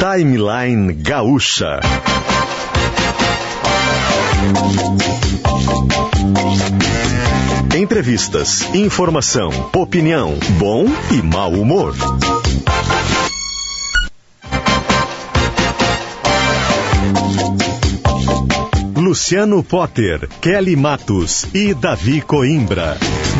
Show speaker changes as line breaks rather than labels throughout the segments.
Timeline Gaúcha. Entrevistas, informação, opinião, bom e mau humor. Luciano Potter, Kelly Matos e Davi Coimbra.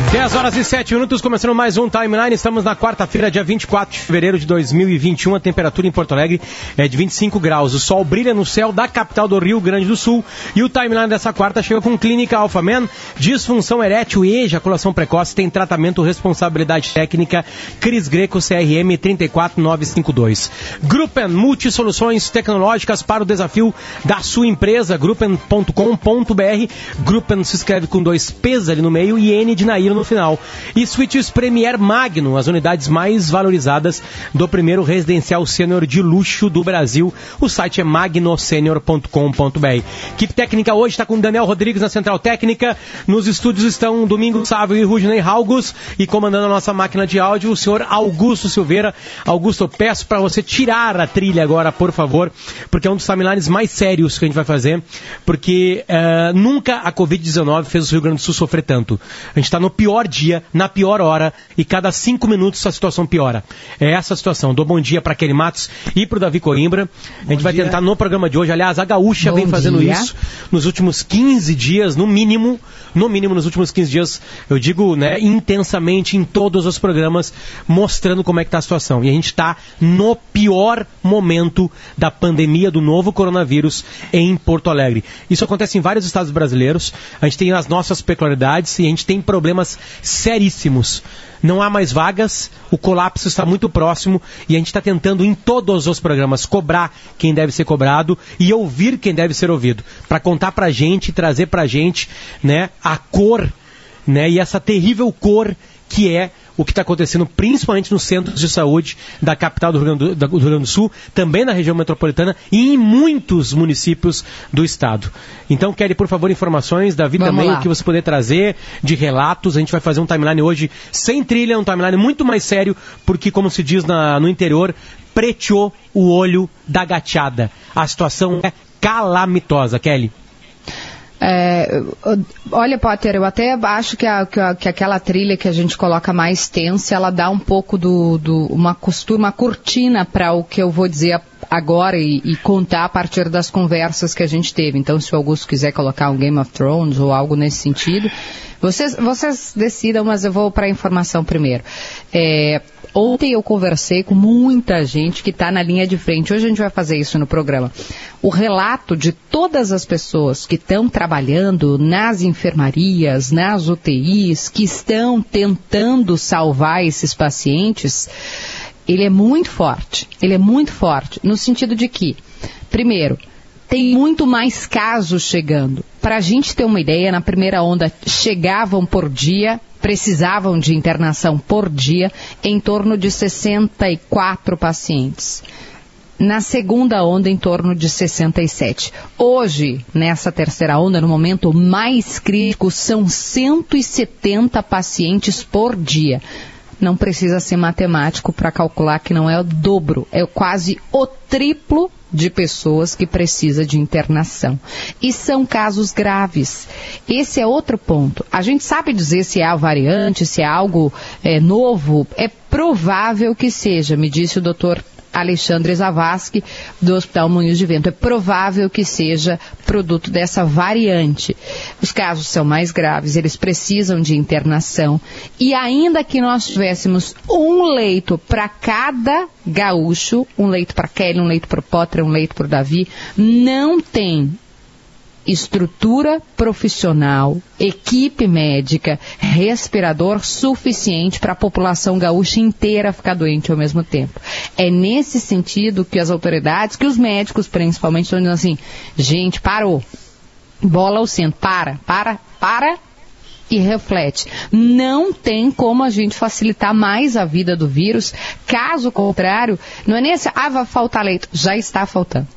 10 horas e 7 minutos, começando mais um Timeline. Estamos na quarta-feira, dia 24 de fevereiro de 2021. A temperatura em Porto Alegre é de 25 graus. O sol brilha no céu da capital do Rio Grande do Sul. E o Timeline dessa quarta chega com Clínica Alpha Man, disfunção erétil e ejaculação precoce. Tem tratamento, responsabilidade técnica. Cris Greco, CRM 34952. Gruppen, multisoluções tecnológicas para o desafio da sua empresa. Gruppen.com.br. Gruppen se escreve com dois P's ali no meio e N de Nair no final. E Switches Premier Magnum, as unidades mais valorizadas do primeiro residencial sênior de luxo do Brasil. O site é magnosenior.com.br. Equipe técnica hoje está com Daniel Rodrigues na Central Técnica. Nos estúdios estão Domingo Sávio e Rudney Halgos. E comandando a nossa máquina de áudio, o senhor Augusto Silveira. Augusto, eu peço para você tirar a trilha agora, por favor, porque é um dos timelines mais sérios que a gente vai fazer, porque uh, nunca a Covid-19 fez o Rio Grande do Sul sofrer tanto. A gente está no pior dia, na pior hora, e cada cinco minutos a situação piora. É essa a situação. Dou bom dia para Kelly Matos e para o Davi Coimbra. A gente bom vai dia. tentar no programa de hoje, aliás, a Gaúcha bom vem fazendo dia. isso nos últimos 15 dias, no mínimo, no mínimo nos últimos 15 dias, eu digo, né, intensamente em todos os programas, mostrando como é que está a situação. E a gente está no pior momento da pandemia do novo coronavírus em Porto Alegre. Isso acontece em vários estados brasileiros. A gente tem as nossas peculiaridades e a gente tem problemas seríssimos. Não há mais vagas, o colapso está muito próximo e a gente está tentando em todos os programas cobrar quem deve ser cobrado e ouvir quem deve ser ouvido, para contar para gente, trazer para gente, né, a cor, né, e essa terrível cor que é o que está acontecendo principalmente nos centros de saúde da capital do Rio, Grande do, do Rio, Grande do, Sul, também na região metropolitana e em muitos municípios do estado. Então, Kelly, por favor, informações, Davi Vamos também, lá. o que você puder trazer de relatos. A gente vai fazer um timeline hoje sem trilha, um timeline muito mais sério, porque, como se diz na, no interior, preteou o olho da gateada. A situação é calamitosa, Kelly.
É, olha, Potter, eu até acho que, a, que, a, que, aquela trilha que a gente coloca mais tensa, ela dá um pouco do, do uma costura, uma cortina para o que eu vou dizer agora e, e, contar a partir das conversas que a gente teve. Então, se o Augusto quiser colocar um Game of Thrones ou algo nesse sentido, vocês, vocês decidam, mas eu vou para a informação primeiro. É, Ontem eu conversei com muita gente que está na linha de frente. Hoje a gente vai fazer isso no programa. O relato de todas as pessoas que estão trabalhando nas enfermarias, nas UTIs, que estão tentando salvar esses pacientes, ele é muito forte. Ele é muito forte no sentido de que, primeiro, tem muito mais casos chegando. Para a gente ter uma ideia, na primeira onda chegavam por dia precisavam de internação por dia em torno de 64 pacientes. Na segunda onda, em torno de 67. Hoje, nessa terceira onda, no momento mais crítico, são 170 pacientes por dia. Não precisa ser matemático para calcular que não é o dobro, é quase o triplo de pessoas que precisa de internação. E são casos graves. Esse é outro ponto. A gente sabe dizer se é a variante, se é algo é, novo. É provável que seja, me disse o doutor Alexandre Zavascki, do Hospital Moinhos de Vento. É provável que seja produto dessa variante. Os casos são mais graves, eles precisam de internação. E ainda que nós tivéssemos um leito para cada gaúcho, um leito para Kelly, um leito para o Potter, um leito para o Davi, não tem estrutura profissional, equipe médica, respirador suficiente para a população gaúcha inteira ficar doente ao mesmo tempo. É nesse sentido que as autoridades, que os médicos principalmente estão dizendo assim, gente, parou. Bola ao centro, para, para, para e reflete. Não tem como a gente facilitar mais a vida do vírus, caso contrário, não é nem assim, ah, vai faltar leito, já está faltando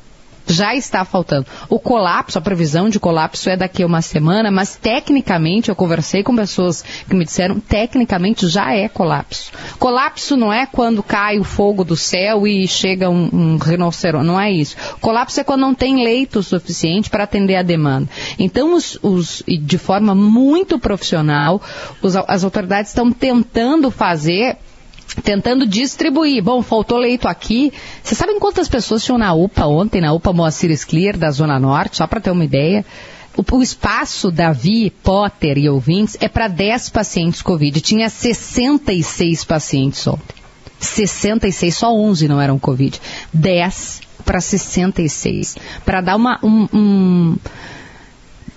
Já está faltando. O colapso, a previsão de colapso é daqui a uma semana, mas tecnicamente, eu conversei com pessoas que me disseram, tecnicamente já é colapso. Colapso não é quando cai o fogo do céu e chega um, um rinoceronte, não é isso. Colapso é quando não tem leito suficiente para atender a demanda. Então, os, os, de forma muito profissional, os, as autoridades estão tentando fazer tentando distribuir. Bom, faltou leito aqui. Vocês sabem quantas pessoas tinham na UPA ontem, na UPA Moacir Clear, da Zona Norte, só para ter uma ideia? O, o, espaço Davi, Potter e ouvintes é para 10 pacientes Covid. Tinha 66 pacientes ontem. 66, só 11 não eram Covid. 10 para 66. Para dar uma. Um, um,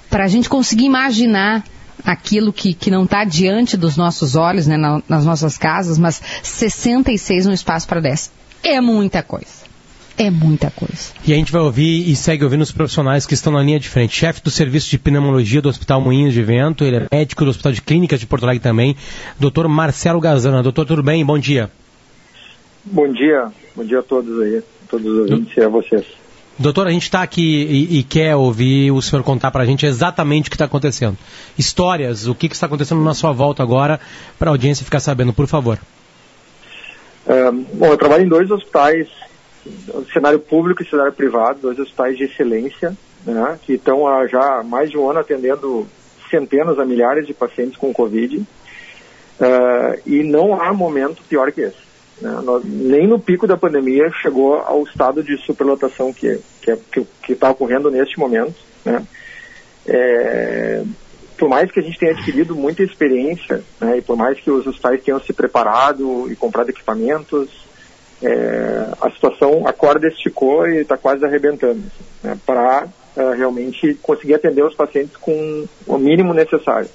para a gente conseguir imaginar aquilo que, que não está diante dos nossos olhos, né, na, nas nossas casas, mas 66 no espaço para 10. É muita coisa. É muita coisa.
E a gente vai ouvir e segue ouvindo os profissionais que estão na linha de frente. Chefe do Serviço de Pneumologia do Hospital Moinhos de Vento, ele é médico do Hospital de Clínicas de Porto Alegre também, doutor Marcelo Gazana. Doutor, tudo bem? Bom dia.
Bom dia. Bom dia a todos aí, a todos os ouvintes e a vocês.
Doutor, a gente está aqui e, e, quer ouvir o senhor contar para a gente exatamente o que está acontecendo. Histórias, o que, que, está acontecendo na sua volta agora, para a audiência ficar sabendo, por favor.
É, bom, eu trabalho em dois hospitais, cenário público e cenário privado, dois hospitais de excelência, né, que estão há já mais de um ano atendendo centenas a milhares de pacientes com Covid. Uh, e não há momento pior que esse. Né? Nós, nem no pico da pandemia chegou ao estado de superlotação que que que está ocorrendo neste momento. Né? É, por mais que a gente tenha adquirido muita experiência, né, e por mais que os hospitais tenham se preparado e comprado equipamentos, é, a situação, a corda esticou e está quase arrebentando né, para é, realmente conseguir atender os pacientes com o mínimo necessário.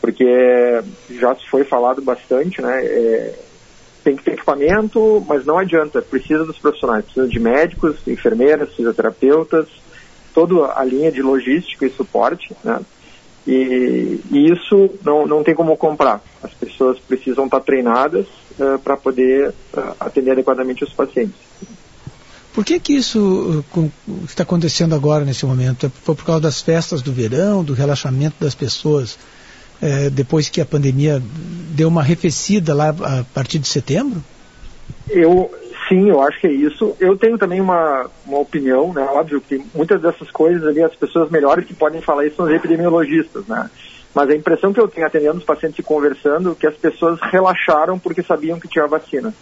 Porque já foi falado bastante, né, é, tem que ter equipamento, mas não adianta, precisa dos profissionais, precisa de médicos, enfermeiras, fisioterapeutas, toda a linha de logística e suporte, né? E, e isso não, não tem como comprar. As pessoas precisam estar treinadas uh, para poder uh, atender adequadamente os pacientes.
Por que que isso uh, está acontecendo agora nesse momento? Foi por causa das festas do verão, do relaxamento das pessoas é, depois que a pandemia deu uma arrefecida lá a partir de setembro?
Eu sim, eu acho que é isso. Eu tenho também uma, uma opinião, né? Óbvio que muitas dessas coisas ali, as pessoas melhores que podem falar isso são os epidemiologistas, né? Mas a impressão que eu tenho atendendo os pacientes e conversando é que as pessoas relaxaram porque sabiam que tinha vacina.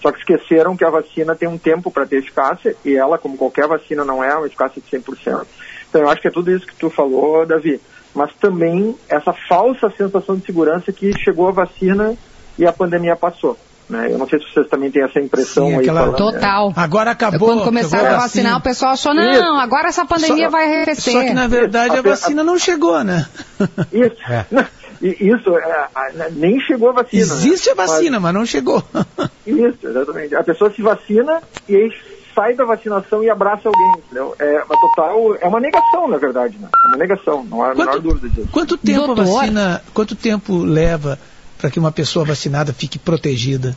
Só que esqueceram que a vacina tem um tempo para ter eficácia e ela, como qualquer vacina, não é uma eficácia de 100%. Então eu acho que é tudo isso que tu falou, Davi mas também essa falsa sensação de segurança que chegou a vacina e a pandemia passou. Né? Eu não sei se vocês também têm essa impressão Sim, aí.
Aquela... Falando, Total.
É. Agora acabou.
Quando começaram a vacinar, assim. o pessoal achou, não, Isso. agora essa pandemia só, vai arrefecer.
Só que, na verdade, Isso. a vacina não chegou, né?
Isso. É. Isso, é, nem chegou a vacina.
Né? Existe né? a vacina, mas... mas não chegou.
Isso, exatamente. A pessoa se vacina e aí sai da vacinação e abraça alguém, entendeu? É uma total, é uma negação, na verdade, né? É uma negação, não há a menor dúvida disso.
Quanto tempo a vacina, quanto tempo leva para que uma pessoa vacinada fique protegida?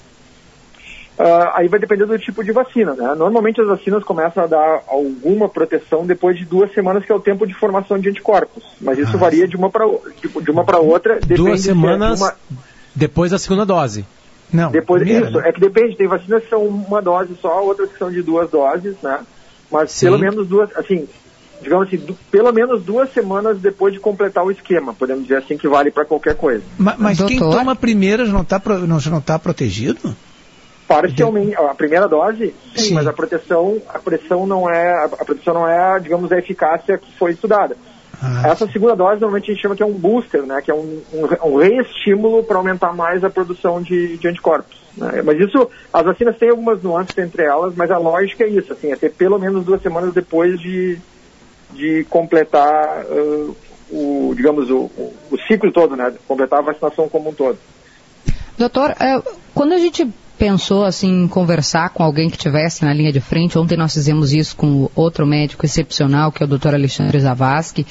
Uh, aí vai depender do tipo de vacina, né? Normalmente as vacinas começam a dar alguma proteção depois de duas semanas, que é o tempo de formação de anticorpos. Mas isso ah, varia de uma para de uma para outra.
Duas semanas uma... depois da segunda dose.
Não. Depois, primeira, isso, né? é que depende, tem vacinas que são uma dose só, outras que são de duas doses, né? Mas Sim. pelo menos duas, assim, digamos assim, pelo menos duas semanas depois de completar o esquema, podemos dizer assim que vale para qualquer coisa.
Mas, mas quem toma a primeira não está não, não tá protegido?
Parcialmente, a primeira dose, sim, sim, mas a proteção, a proteção não é, a proteção não é, digamos, a eficácia que foi estudada. Ah. Essa segunda dose normalmente a gente chama que é um booster, né, que é um, um, um reestímulo para aumentar mais a produção de, de anticorpos. Né? Mas isso, as vacinas têm algumas nuances entre elas, mas a lógica é isso, assim, é ter pelo menos duas semanas depois de, de completar uh, o, digamos, o, o, ciclo todo, né, completar a vacinação como um todo.
Doutor, uh, quando a gente pensou assim em conversar com alguém que tivesse na linha de frente. Ontem nós fizemos isso com outro médico excepcional, que é o Dr. Alexandre Zavascki.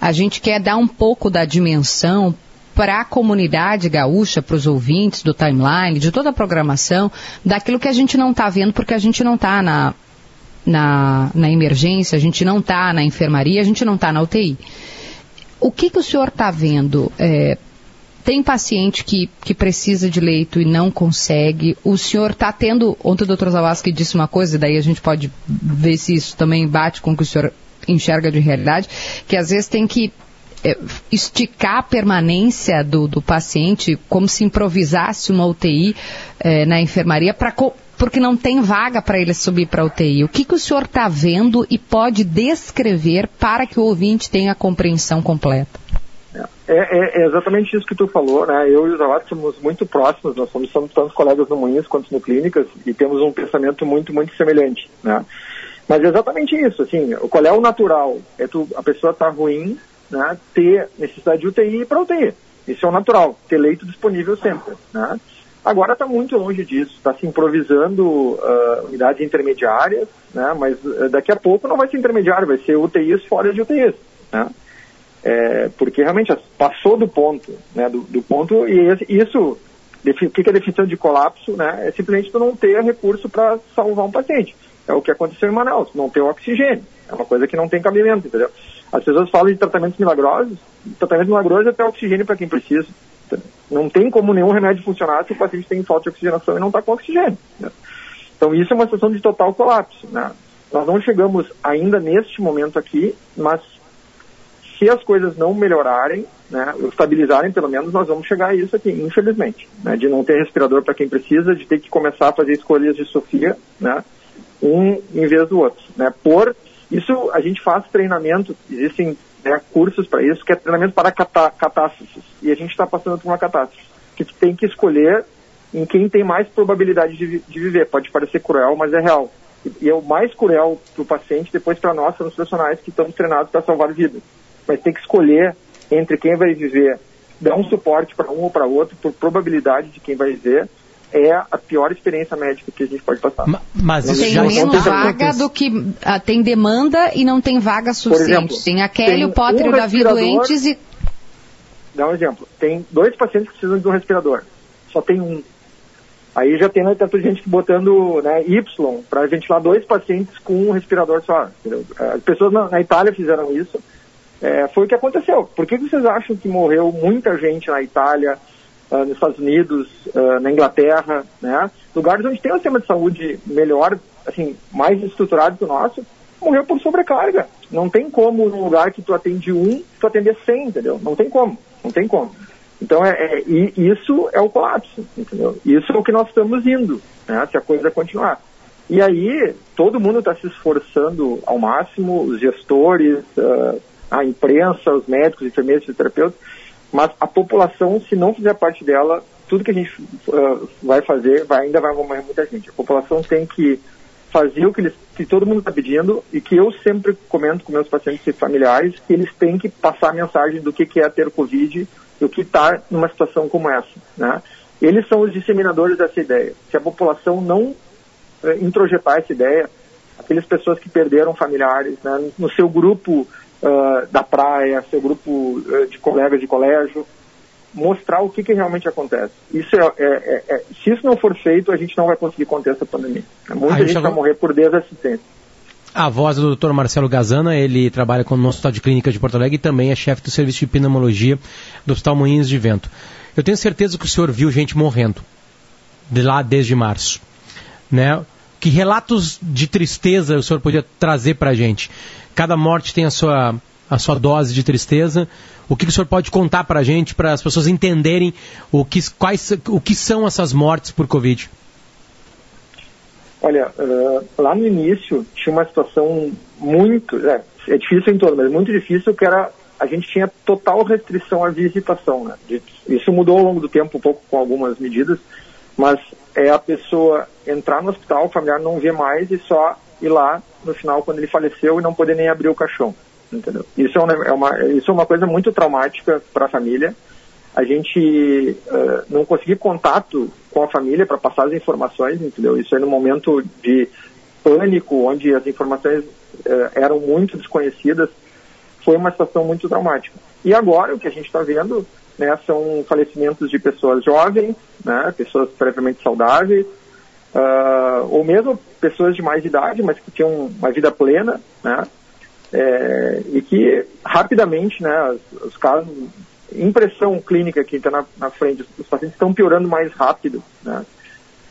A gente quer dar um pouco da dimensão para a comunidade gaúcha, para os ouvintes do timeline, de toda a programação, daquilo que a gente não está vendo porque a gente não está na na, na emergência, a gente não está na enfermaria, a gente não está na UTI. O que, que o senhor está vendo? É, tem paciente que, que precisa de leito e não consegue. O senhor está tendo. Ontem o doutor Zawasky disse uma coisa, e daí a gente pode ver se isso também bate com o que o senhor enxerga de realidade, que às vezes tem que é, esticar a permanência do, do, paciente como se improvisasse uma UTI é, na enfermaria para porque não tem vaga para ele subir para a UTI. O que, que o senhor está vendo e pode descrever para que o ouvinte tenha a compreensão completa?
É, é, é, exatamente isso que tu falou, né? Eu e o Zawad somos muito próximos, nós somos, somos tanto colegas no Moinhos quanto no Clínicas e temos um pensamento muito, muito semelhante, né? Mas é exatamente isso, assim, qual é o natural? É tu, a pessoa tá ruim, né? Ter necessidade de UTI para UTI. Isso é o natural, ter leito disponível sempre, né? Agora está muito longe disso, está se improvisando uh, unidades intermediárias, né? Mas uh, daqui a pouco não vai ser intermediário, vai ser UTIs fora de UTIs, né? É, porque realmente passou do ponto, né, do, do ponto, e isso, o que é definição de colapso, né, é simplesmente tu não ter recurso para salvar um paciente. É o que aconteceu em Manaus, não ter oxigênio. É uma coisa que não tem cabimento, entendeu? As pessoas falam de tratamentos milagrosos, tratamento milagroso é ter oxigênio para quem precisa. Não tem como nenhum remédio funcionar se o paciente tem falta de oxigenação e não está com oxigênio. Né? Então isso é uma situação de total colapso. Né? Nós não chegamos ainda neste momento aqui, mas se as coisas não melhorarem, né, estabilizarem pelo menos, nós vamos chegar a isso aqui, infelizmente, né, de não ter respirador para quem precisa, de ter que começar a fazer escolhas de Sofia, né, um em vez do outro, né, por isso a gente faz treinamento, existem né, cursos para isso, que é treinamento para catá catástrofes, e a gente está passando por uma catástrofe, que tem que escolher em quem tem mais probabilidade de, de viver, pode parecer cruel, mas é real, e é o mais cruel para o paciente, depois para nós, para os profissionais que estamos treinados para salvar vidas mas tem que escolher entre quem vai viver, dar um suporte para um ou para outro, por probabilidade de quem vai viver, é a pior experiência médica que a gente pode passar.
Mas isso tem já menos vaga do que uh, tem demanda e não tem vaga suficiente. Exemplo, tem a Kelly, o Potter e o Davi doentes e.
Dá um exemplo. Tem dois pacientes que precisam de um respirador. Só tem um. Aí já tem né, tanta gente botando né, Y para ventilar dois pacientes com um respirador só. Entendeu? As pessoas na, na Itália fizeram isso é, foi o que aconteceu. Por que vocês acham que morreu muita gente na Itália, uh, nos Estados Unidos, uh, na Inglaterra, né? Lugares onde tem um sistema de saúde melhor, assim, mais estruturado que o nosso, morreu por sobrecarga. Não tem como, num lugar que tu atende um, tu atender 100, entendeu? Não tem como, não tem como. Então, é, é isso é o colapso, entendeu? Isso é o que nós estamos indo, né? Se a coisa continuar. E aí, todo mundo está se esforçando ao máximo, os gestores, uh, a imprensa, os médicos, enfermeiros, fisioterapeutas, mas a população, se não fizer parte dela, tudo que a gente uh, vai fazer, vai, ainda vai morrer muita gente. A população tem que fazer o que, eles, que todo mundo está pedindo e que eu sempre comento com meus pacientes e familiares, que eles têm que passar a mensagem do que, que é ter Covid e o que está numa situação como essa. Né? Eles são os disseminadores dessa ideia. Se a população não uh, introjetar essa ideia, aquelas pessoas que perderam familiares, né, no seu grupo uh, da praia, seu grupo uh, de colegas de colégio, mostrar o que, que realmente acontece. Isso é, é, é, é, se isso não for feito, a gente não vai conseguir conter essa pandemia. Muita gente vai morrer por desassistência.
A voz do Dr. Marcelo Gazana, ele trabalha no Hospital de Clínica de Porto Alegre e também é chefe do Serviço de Pneumologia do Hospital Moinhos de Vento. Eu tenho certeza que o senhor viu gente morrendo de lá desde março. Né? Que relatos de tristeza o senhor podia trazer para a gente? Cada morte tem a sua, a sua dose de tristeza. O que, que o senhor pode contar para a gente, para as pessoas entenderem o que, quais, o que são essas mortes por Covid?
Olha, uh, lá no início tinha uma situação muito, é, é, difícil em todo, mas muito difícil, que era, a gente tinha total restrição à visitação, né? Isso mudou ao longo do tempo um pouco com algumas medidas, mas é a pessoa entrar no hospital, o familiar não vê mais e só ir lá no final quando ele faleceu e não poder nem abrir o caixão, entendeu? Isso é uma, é uma isso é uma coisa muito traumática para a família. A gente uh, não conseguir contato com a família para passar as informações, entendeu? Isso é no momento de pânico, onde as informações uh, eram muito desconhecidas, foi uma situação muito traumática. E agora o que a gente está vendo né, são falecimentos de pessoas jovens, né, pessoas previamente saudáveis, uh, ou mesmo pessoas de mais idade, mas que tinham uma vida plena, né? É, e que rapidamente, né, os, os casos, impressão clínica que está na, na, frente, os pacientes estão piorando mais rápido, né?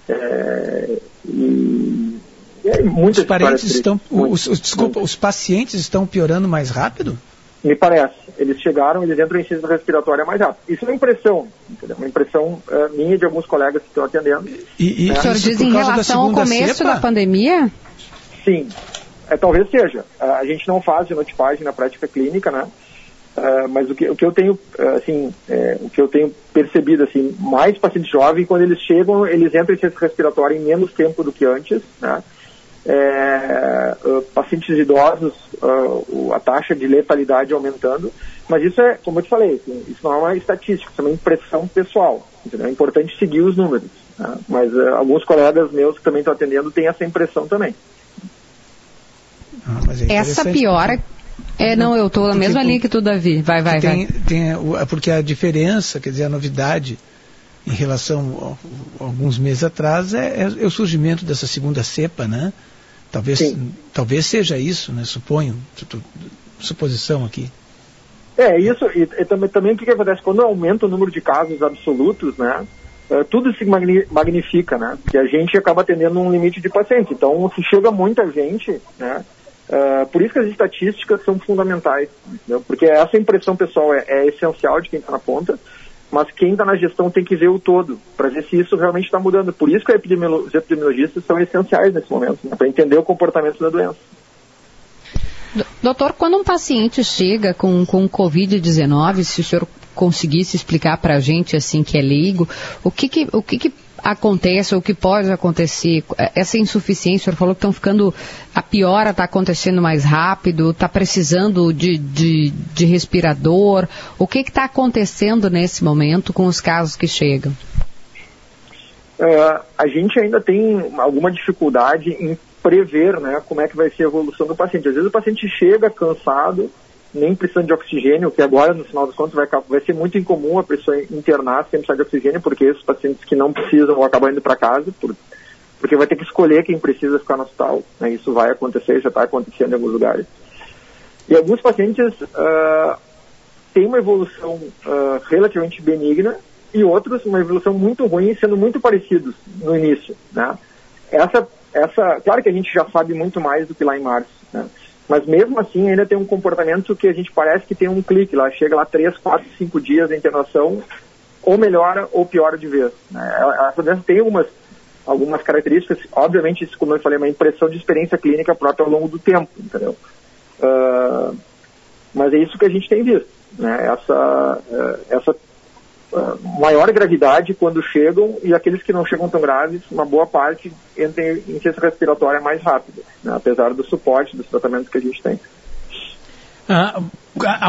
É, e,
e muitas os parentes estão, os, os, desculpa, os pacientes estão piorando mais rápido?
Me parece. Eles chegaram, eles entram em ciência respiratória mais rápido. Isso é uma impressão, entendeu? Uma impressão uh, minha e de alguns colegas que estão atendendo.
E, e né? o senhor diz em relação ao começo cepa? da pandemia?
Sim, é, talvez seja. Uh, a gente não faz genotipagem na prática clínica, né? Uh, mas o que, o que eu tenho, assim, é, o que eu tenho percebido, assim, mais pacientes jovens, quando eles chegam, eles entram em ciência respiratória em menos tempo do que antes, né? É, uh, pacientes idosos, uh, a taxa de letalidade aumentando, mas isso é, como eu te falei, assim, isso não é uma estatística, isso é uma impressão pessoal. Entendeu? É importante seguir os números. Né? Mas uh, alguns colegas meus que também estão atendendo têm essa impressão também.
Ah, é essa piora é, não, eu estou na mesma linha que tu, Davi. Vai, vai,
tem,
vai.
Tem, é porque a diferença, quer dizer, a novidade em relação a, a alguns meses atrás é, é, o surgimento dessa segunda cepa, né? Talvez, talvez seja isso, né? Suponho, suposição aqui.
É, isso, e, e também, também o que, que, acontece? Quando aumenta o número de casos absolutos, né? Uh, tudo se magnifica, né? Porque a gente acaba atendendo um limite de pacientes. Então, se chega muita gente, né? Uh, por isso que as estatísticas são fundamentais, entendeu? porque essa impressão pessoal é, é essencial de quem está na ponta, mas quem está na gestão tem que ver o todo, para ver se isso realmente está mudando. Por isso que os epidemiologistas são essenciais nesse momento, né, para entender o comportamento da doença.
Doutor, quando um paciente chega com, com Covid-19, se o senhor conseguisse explicar para a gente, assim, que é leigo, o que que, o que, que acontece, ou o que pode acontecer? Essa insuficiência, o senhor falou que estão ficando, a piora está acontecendo mais rápido, está precisando de, de, de, respirador. O que está acontecendo nesse momento com os casos que chegam?
Uh, a gente ainda tem alguma dificuldade em prever né, como é que vai ser a evolução do paciente. Às vezes o paciente chega cansado, nem precisando de oxigênio, que agora, no final dos contos, vai, vai ser muito incomum a pessoa internar sem precisar de oxigênio, porque esses pacientes que não precisam vão acabar indo para casa, por, porque vai ter que escolher quem precisa ficar no hospital. Né? Isso vai acontecer, já está acontecendo em alguns lugares. E alguns pacientes uh, têm uma evolução uh, relativamente benigna e outros uma evolução muito ruim, sendo muito parecidos no início. Né? Essa, essa, claro que a gente já sabe muito mais do que lá em março. Né? Mas mesmo assim ainda tem um comportamento que a gente parece que tem um clique lá, chega lá 3, 4, 5 dias de internação, ou melhora ou piora de vez. Né? A doença tem algumas, algumas características, obviamente, isso, como eu falei, é uma impressão de experiência clínica própria ao longo do tempo, entendeu? Uh, mas é isso que a gente tem visto, né? essa, uh, essa maior gravidade quando chegam e aqueles que não chegam tão graves, uma boa parte entra em ciência respiratória mais rápido, né, apesar do suporte dos tratamentos que a gente tem.
Ah,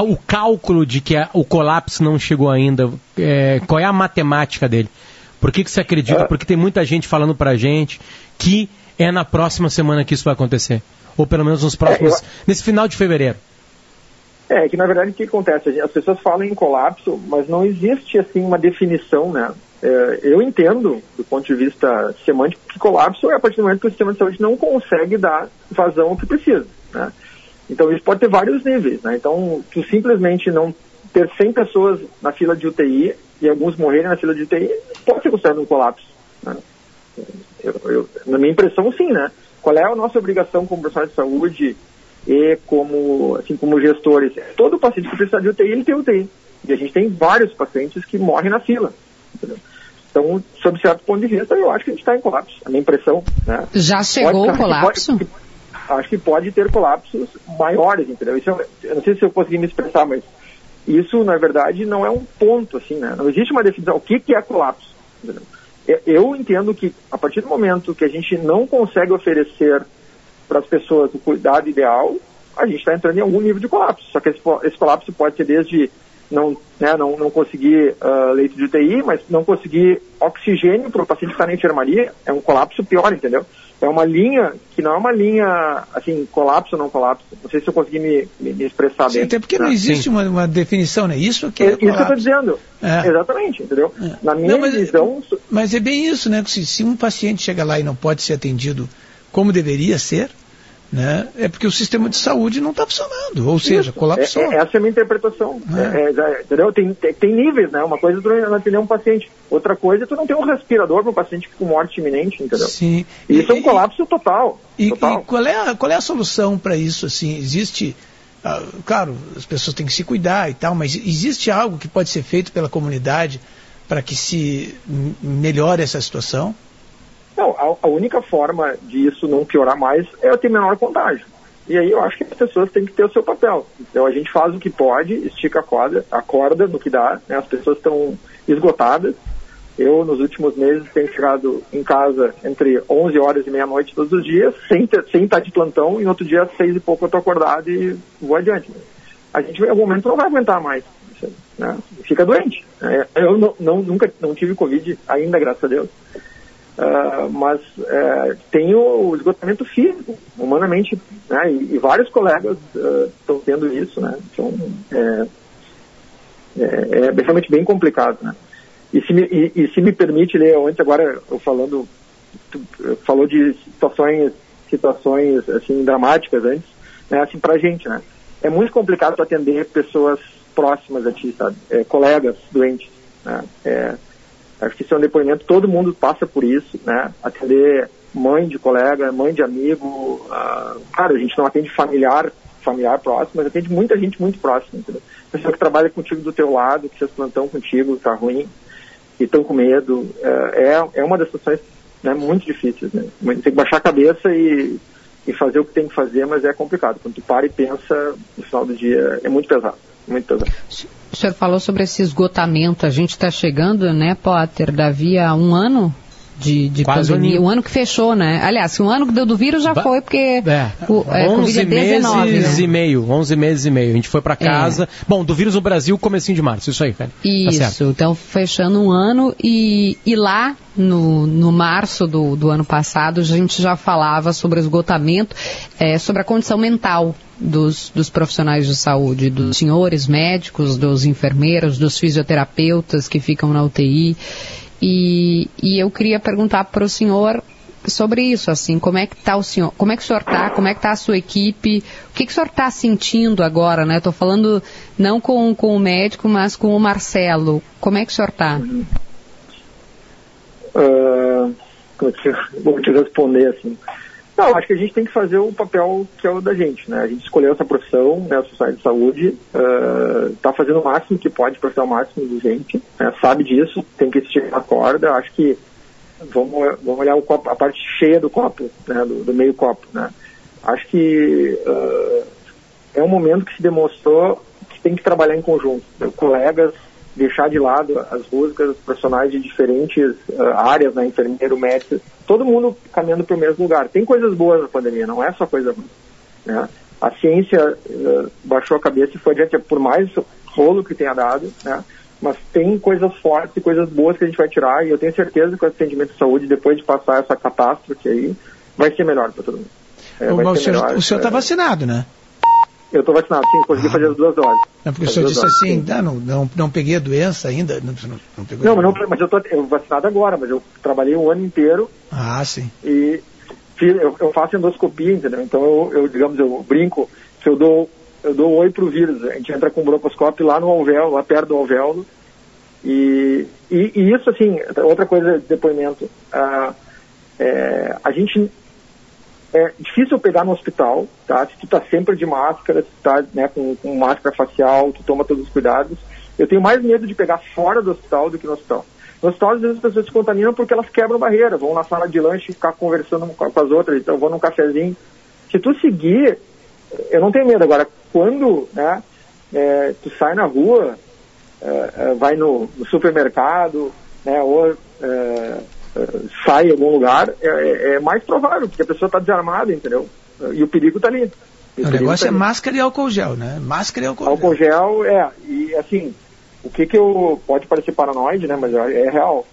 o cálculo de que o colapso não chegou ainda, é, qual é a matemática dele? Por que, que você acredita? Ah. Porque tem muita gente falando pra gente que é na próxima semana que isso vai acontecer. Ou pelo menos nos próximos. É, eu... nesse final de fevereiro.
É, que na verdade o que acontece? As pessoas falam em colapso, mas não existe assim uma definição, né? É, eu entendo, do ponto de vista semântico, que colapso é a partir do momento que o sistema de saúde não consegue dar vazão ao que precisa, né? Então isso pode ter vários níveis, né? Então, tu simplesmente não ter 100 pessoas na fila de UTI e alguns morrerem na fila de UTI pode ser considerado um colapso, né? Eu, eu, na minha impressão, sim, né? Qual é a nossa obrigação como profissional de saúde e como, assim, como gestores, todo paciente que precisa de UTI, ele tem UTI. E a gente tem vários pacientes que morrem na fila. Entendeu? Então, sob certo ponto de vista, eu acho que a gente está em colapso. A minha impressão. Né?
Já chegou o colapso?
Pode, acho que pode ter colapsos maiores, entendeu? Isso, é, eu não sei se eu consegui me expressar, mas isso, na verdade, não é um ponto, assim, né? Não existe uma definição. O que, que é colapso? Entendeu? Eu entendo que, a partir do momento que a gente não consegue oferecer para as pessoas o cuidado ideal, a gente está entrando em algum nível de colapso. Só que esse, esse colapso pode ser desde não, né, não, não conseguir uh, leito de UTI, mas não conseguir oxigênio para o paciente que está na enfermaria, é um colapso pior, entendeu? é uma linha que não é uma linha, assim, colapso ou não colapso. Não sei se eu consegui me, me, me expressar
Sim,
bem.
até porque não
né?
existe uma, uma definição, né? Isso que é,
É isso que eu estou dizendo.
É.
Exatamente, entendeu?
É.
Na minha
Não, mas-
visão,
Mas é bem isso, né? Se, se um paciente chega lá e não pode ser atendido como deveria ser, né? É porque o sistema de saúde não está funcionando, ou seja,
Isso.
colapsou.
É- é- essa é a minha interpretação.
É.
É, é, entendeu? Tem, tem, tem níveis, né? Uma coisa é tu não atender um paciente. Outra coisa é tu não ter um respirador para um paciente com morte iminente, entendeu?
Sim.
E Isso é
E-
um colapso total.
E,
total.
e qual, é a, qual é a solução para isso? Assim, existe, ah, claro, as pessoas têm que se cuidar e tal, mas existe algo que pode ser feito pela comunidade para que se melhore essa situação?
Não, a, a única forma de isso não piorar mais é ter menor contágio. E aí eu acho que as pessoas têm que ter o seu papel. Então a gente faz o que pode, estica a corda, a corda no que dá, né? as pessoas estão esgotadas. Eu, nos últimos meses, tenho chegado em casa entre 11 horas e meia-noite todos os dias, sem, ter, sem estar de plantão, e no outro dia, às seis e pouco, eu estou acordado e vou adiante. A gente, em algum momento, não vai aguentar mais. Né? Fica doente. É, Eu não, não- nunca não tive Covid ainda, graças a Deus. Ah, mas é, tem o esgotamento físico, humanamente, né? E, e vários colegas ah, estão tendo isso, né? Então, é, é, é realmente bem complicado, né? E se me, e, e se me permite ler antes agora eu falando, tu eh, falou de situações, situações assim dramáticas antes, né? Assim para gente, né? É muito complicado atender pessoas próximas a ti, sabe? É, colegas doentes, né? É, Acho que isso é um depoimento, todo mundo passa por isso, né? Atender mãe de colega, mãe de amigo, ah, claro, a gente não atende familiar, familiar próximo, mas atende muita gente muito próxima, entendeu? Pessoa que trabalha contigo do teu lado, que fez plantão contigo, tá ruim, e estão com medo, é, é- é uma das situações né, muito difíceis, né? Tem que baixar a cabeça e, e fazer o que tem que fazer, mas é complicado. Quando tu para e pensa, no final do dia, é muito pesado, muito pesado.
O senhor falou sobre esse esgotamento. A gente está chegando, né, Potter, Davi, há um ano de, de
Quase um
pandemia.
aninho.
Um ano que fechou, né? Aliás, um ano que deu do vírus já
Ba-
foi, porque
É,
o é,
11
Covid-19.
meses
né?
e meio, 11 meses e meio. A gente foi pra casa. Bom, do vírus no Brasil, comecinho de março, isso aí, cara. Tá.
Isso, então fechando um ano e, e lá no, no março do, do ano passado a gente já falava sobre o esgotamento, eh, sobre a condição mental dos, dos profissionais de saúde, dos senhores médicos, dos enfermeiros, dos fisioterapeutas que ficam na UTI. E, e eu queria perguntar para o senhor sobre isso, assim, como é que tá o senhor, como é que o senhor está, como é que está a sua equipe, o que, que o senhor está sentindo agora, né? Estou falando não com, com o médico, mas com o Marcelo. Como é que o senhor está?
Ah, como é vou te responder assim? Não, acho que a gente tem que fazer o papel que é o da gente, né? A gente escolheu essa profissão, né? A Sociedade de Saúde está fazendo o máximo que pode para ser o máximo de gente, né? sabe disso, tem que esticar a corda. Acho que vamos, vamos olhar copo, a parte cheia do copo, né? Do, do meio copo, né? Acho que ah, é um momento que se demonstrou que tem que trabalhar em conjunto, né? colegas deixar de lado as músicas, os profissionais de diferentes ah, áreas, né, enfermeiro, médico, todo mundo caminhando para o mesmo lugar. Tem coisas boas na pandemia, não é só coisa ruim. Né? A ciência ah, baixou a cabeça e foi adiante, por mais rolo que tenha dado, né? mas tem coisas fortes e coisas boas que a gente vai tirar e eu tenho certeza que o atendimento de saúde, depois de passar essa catástrofe aí, vai ser melhor para todo mundo. É,
o,
vai
o senhor está
é.
vacinado, né?
Eu estou vacinado, sim, consegui fazer as duas doses.
Não, porque o
As
senhor
duas
disse
doses,
assim,
sim.
ah, não, não, não peguei a doença ainda. Não, não, não pegou
Não, mas, não, mas eu eu vacinado agora, mas eu trabalhei um ano inteiro
Ah, sim.
e fiz- eu, eu faço endoscopia, entendeu? Então eu, eu, digamos, eu brinco que eu dou, eu dou oi pro vírus. A gente entra com o broncoscópio lá no alvéolo, lá perto do alvéolo. E, e, e isso, assim, outra coisa de depoimento. ah, é, a gente é difícil pegar no hospital, tá? Se tu tá sempre de máscara, se tu tá né, com, com máscara facial, tu toma todos os cuidados. Eu tenho mais medo de pegar fora do hospital do que no hospital. No hospital, às vezes, as pessoas se contaminam porque elas quebram barreira, vão na sala de lanche ficar conversando com, as outras, então vão num cafezinho. Se tu seguir, eu não tenho medo. Agora, quando né, é, tu sai na rua, é, é, vai no, no supermercado, né, ou é, sai em algum lugar, é, é- é mais provável, porque a pessoa está desarmada, entendeu? E o perigo está ali.
O
perigo
negócio
tá
é
ali.
máscara e álcool gel, né? Máscara e álcool,
Álcool
gel.
gel, é, e assim, o que que eu, pode parecer paranoide, né, mas é é real.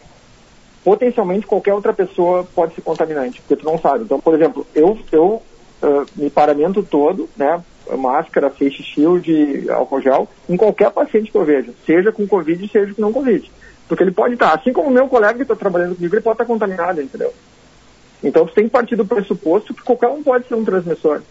potencialmente qualquer outra pessoa pode ser contaminante, porque tu não sabe. Então, por exemplo, eu, eu uh, me paramento todo, né, máscara, face shield, álcool gel, em qualquer paciente que eu vejo, seja com Covid, seja com não Covid. Porque ele pode estar, assim como o meu colega que está trabalhando comigo, ele pode estar contaminado, entendeu? Então, você tem que partir do pressuposto que qualquer um pode ser um transmissor.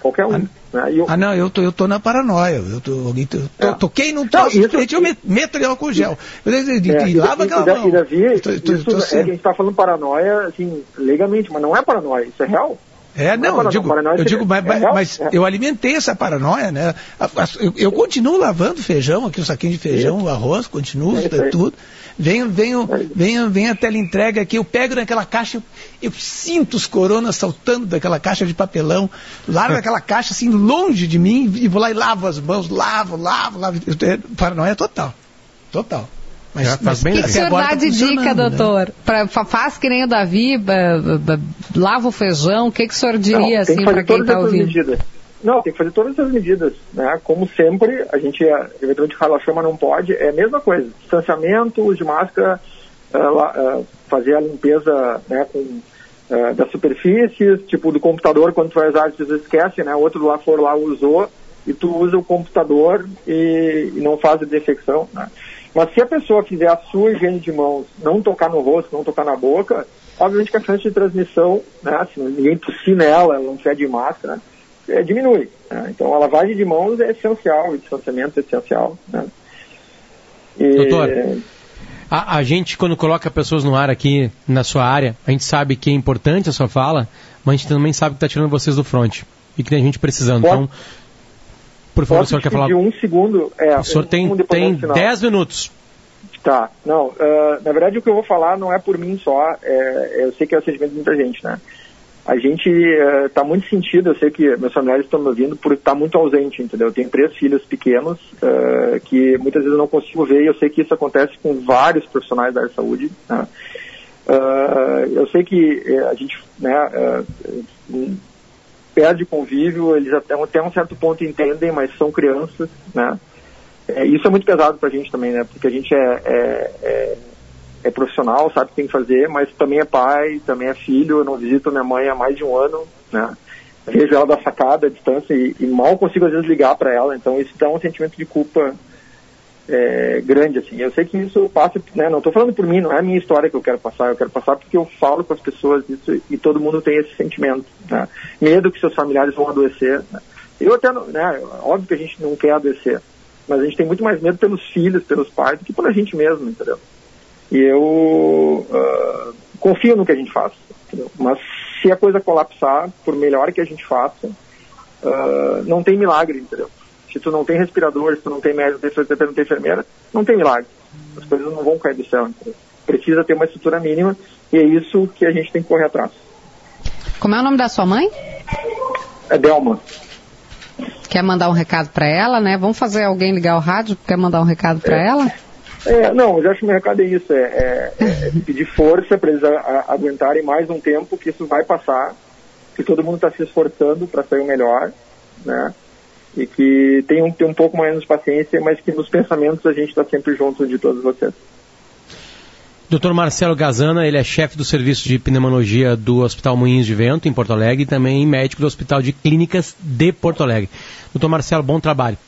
Qualquer um.
Ah, né? eu... ah não, eu tô, eu tô na paranoia. Eu, tô, eu tô, é. toquei num troço não, isso, eu meto ali álcool gel.
É,
e, lava aquela
mão. E Davi, tô, tô, isso, tô é, a gente está falando paranoia, assim, legalmente, mas não é paranoia, isso é real.
É, não, não eu digo, eu digo mas, é, mas é. eu alimentei essa paranoia, né? Eu, eu, continuo lavando feijão, aqui o saquinho de feijão, o arroz, continuo, é tudo. Venho, venho, venho, venho a tela entrega aqui, eu pego naquela caixa, eu, eu, sinto os coronas saltando daquela caixa de papelão, largo aquela caixa assim longe de mim e vou lá e lavo as mãos, lavo, lavo, lavo. Paranoia total. Total.
Mas, Já faz bem que, que o senhor dá tá de dica, né? doutor? Né? Pra, faz que nem o Davi, lava o feijão, o que, que o senhor diria Não, assim para quem está ouvindo?
Medidas. Não, tem que fazer todas essas medidas, né? Como sempre, a gente eventualmente relaxou, mas não pode. É a mesma coisa. Distanciamento, uso de máscara, uh, uh, fazer a limpeza né, com, uh, das superfícies, tipo do computador, quando tu vai usar, tu esquece, né? Outro lá for lá usou e tu usa o computador e, e não faz a desinfecção, né? Mas se a pessoa fizer a sua higiene de mãos, não tocar no rosto, não tocar na boca, obviamente que a chance de transmissão, né, se ninguém tossir nela, ela não tiver de máscara, é, diminui. Né? Então a lavagem de mãos é essencial, o distanciamento é essencial. Né?
E... Doutor, a, a, gente quando coloca pessoas no ar aqui na sua área, a gente sabe que é importante a sua fala, mas a gente também sabe que está tirando vocês do front e que tem gente precisando. Pode, então, por favor, o senhor quer falar?
um segundo. É,
o senhor tem, tem dez minutos.
Tá, não, uh, na verdade o que eu vou falar não é por mim só, é, eu sei que é o sentimento de muita gente, né? a gente está eh, uh, muito sentido, eu sei que meus familiares estão me ouvindo, por estar tá muito ausente, entendeu? Eu tenho três filhos pequenos uh, que muitas vezes eu não consigo ver e eu sei que isso acontece com vários profissionais da área de saúde. Né? Eu sei que eh, a gente né, perde convívio, eles até, até um certo ponto entendem, mas são crianças, né? isso é muito pesado para a gente também, né? Porque a gente é, é, é é profissional, sabe o que tem que fazer, mas também é pai, também é filho. Eu não visito minha mãe há mais de um ano, né? Vejo ela da sacada, à distância, e, e mal consigo às vezes ligar para ela. Então isso dá um sentimento de culpa é, grande, assim. Eu sei que isso passa, né? Não estou falando por mim, não é a minha história que eu quero passar. Eu quero passar porque eu falo com as pessoas isso e todo mundo tem esse sentimento, né? Medo que seus familiares vão adoecer. Né? Eu até, né? Óbvio que a gente não quer adoecer, mas a gente tem muito mais medo pelos filhos, pelos pais, do que pela gente mesmo, entendeu? E eu uh, confio no que a gente faz. Entendeu? Mas se a coisa colapsar, por melhor que a gente faça, uh, não tem milagre, entendeu? Se tu não tem respirador, se tu não tem médico, se tu não tem enfermeira, não tem milagre. As coisas não vão cair do céu, entendeu? Precisa ter uma estrutura mínima e é isso que a gente tem que correr atrás.
Como é o nome da sua mãe?
É Delma.
Quer mandar um recado para ela, né? Vamos fazer alguém ligar o rádio? Quer mandar um recado para é. ela?
É, não, eu acho que o mercado é isso, é, é, é pedir força para eles a, a, aguentarem mais um tempo, que isso vai passar, que todo mundo está se esforçando para sair o melhor, né? E que tem um, tem um pouco mais de paciência, mas que nos pensamentos a gente está sempre junto de todos vocês.
Dr. Marcelo Gazana, ele é chefe do serviço de pneumologia do Hospital Moinhos de Vento, em Porto Alegre, e também médico do Hospital de Clínicas de Porto Alegre. Doutor Marcelo, bom trabalho.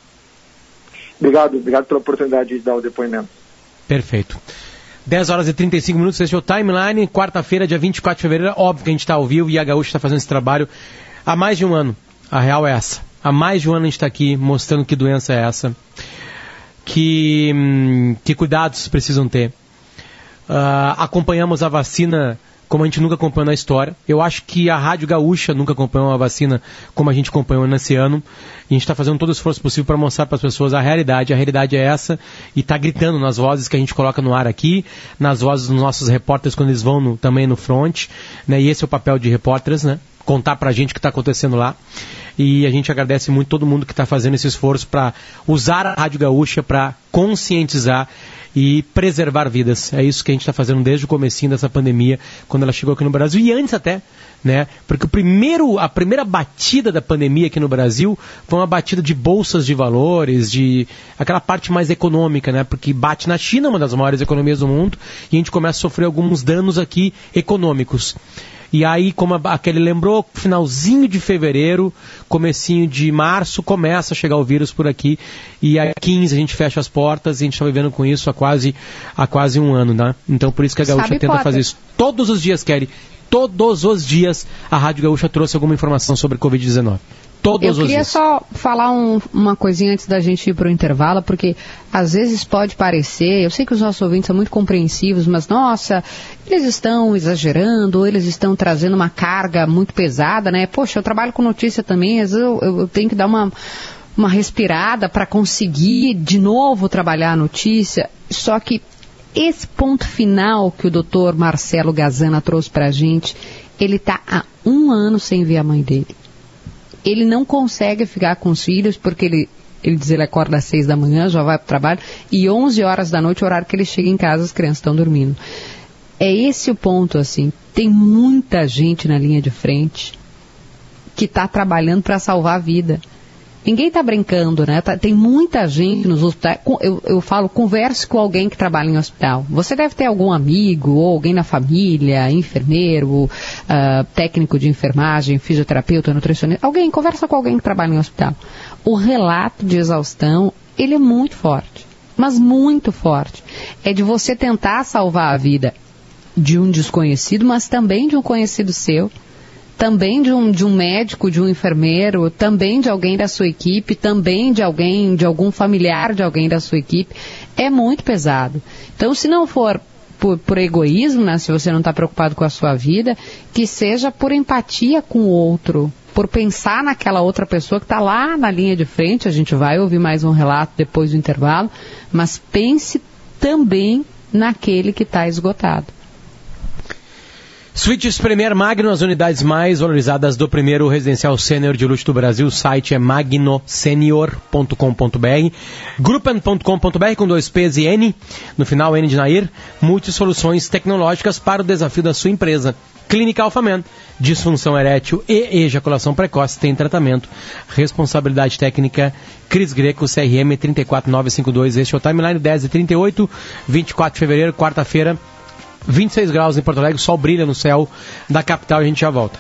Obrigado, obrigado pela oportunidade de dar o depoimento.
Perfeito. 10 horas e 35 minutos, esse é o Timeline, quarta-feira, dia 24 de fevereiro. Óbvio que a gente está ao vivo e a Gaúcha está fazendo esse trabalho há mais de um ano. A real é essa. Há mais de um ano a gente está aqui mostrando que doença é essa, que, hum, que cuidados precisam ter. Uh, acompanhamos a vacina como a gente nunca acompanhou na história. Eu acho que a Rádio Gaúcha nunca acompanhou uma vacina como a gente acompanhou nesse ano. E a gente está fazendo todo o esforço possível para mostrar para as pessoas a realidade. A realidade é essa e está gritando nas vozes que a gente coloca no ar aqui, nas vozes dos nossos repórteres quando eles vão no, também no front. Né? E esse é o papel de repórteres, né? contar pra gente o que está acontecendo lá. E a gente agradece muito todo mundo que está fazendo esse esforço para usar a Rádio Gaúcha para conscientizar e preservar vidas. É isso que a gente está fazendo desde o comecinho dessa pandemia, quando ela chegou aqui no Brasil e antes até, né? Porque o primeiro, a primeira batida da pandemia aqui no Brasil foi uma batida de bolsas de valores, de aquela parte mais econômica, né? Porque bate na China, uma das maiores economias do mundo, e a gente começa a sofrer alguns danos aqui econômicos. E aí, como a Kelly lembrou, finalzinho de fevereiro, comecinho de março, começa a chegar o vírus por aqui. E a 15 a gente fecha as portas e a gente está vivendo com isso há quase, há quase um ano, né? Então por isso que a Gaúcha
Sabe,
tenta
Potter?
fazer isso todos os dias, Kelly. Todos os dias a Rádio Gaúcha trouxe alguma informação sobre Covid-19. Todos
Eu
os
queria
dias.
só falar um- uma coisinha antes da gente ir para o intervalo, porque às vezes pode parecer, eu sei que os nossos ouvintes são muito compreensivos, mas nossa, eles estão exagerando, ou eles estão trazendo uma carga muito pesada, né? Poxa, eu trabalho com notícia também, às vezes eu, eu- eu tenho que dar uma, uma respirada para conseguir de novo trabalhar a notícia. Só que esse ponto final que o doutor Marcelo Gazana trouxe para a gente, ele está há um ano sem ver a mãe dele ele não consegue ficar com os filhos porque ele ele diz ele acorda às seis da manhã, já vai para o trabalho e 11 horas da noite, o horário que ele chega em casa, as crianças estão dormindo. É esse o ponto, assim. Tem muita gente na linha de frente que está trabalhando para salvar a vida. Ninguém está brincando, né? Tá- tem muita gente nos hospitais. Eu, eu falo, converse com alguém que trabalha em hospital. Você deve ter algum amigo ou alguém na família, enfermeiro, ah, técnico de enfermagem, fisioterapeuta, nutricionista. Alguém, conversa com alguém que trabalha em hospital. O relato de exaustão, ele é muito forte. Mas muito forte. É de você tentar salvar a vida de um desconhecido, mas também de um conhecido seu também de um, de um médico, de um enfermeiro, também de alguém da sua equipe, também de alguém, de algum familiar de alguém da sua equipe, é muito pesado. Então, se não for por, por egoísmo, né, se você não está preocupado com a sua vida, que seja por empatia com o outro, por pensar naquela outra pessoa que está lá na linha de frente, a gente vai ouvir mais um relato depois do intervalo, mas pense também naquele que está esgotado.
Suítes Premier Magno, as unidades mais valorizadas do primeiro residencial sênior de luxo do Brasil. O site é magnosenior.com.br. Gruppen.com.br com dois P's e N. No final, N de Nair. Multisoluções tecnológicas para o desafio da sua empresa. Clínica Alfaman. Disfunção erétil e ejaculação precoce tem tratamento. Responsabilidade técnica Cris Greco, CRM 34952. Este é o Timeline 10 e 38, 24 de fevereiro, quarta-feira. 26 graus em Porto Alegre, o sol brilha no céu da capital e a gente já volta.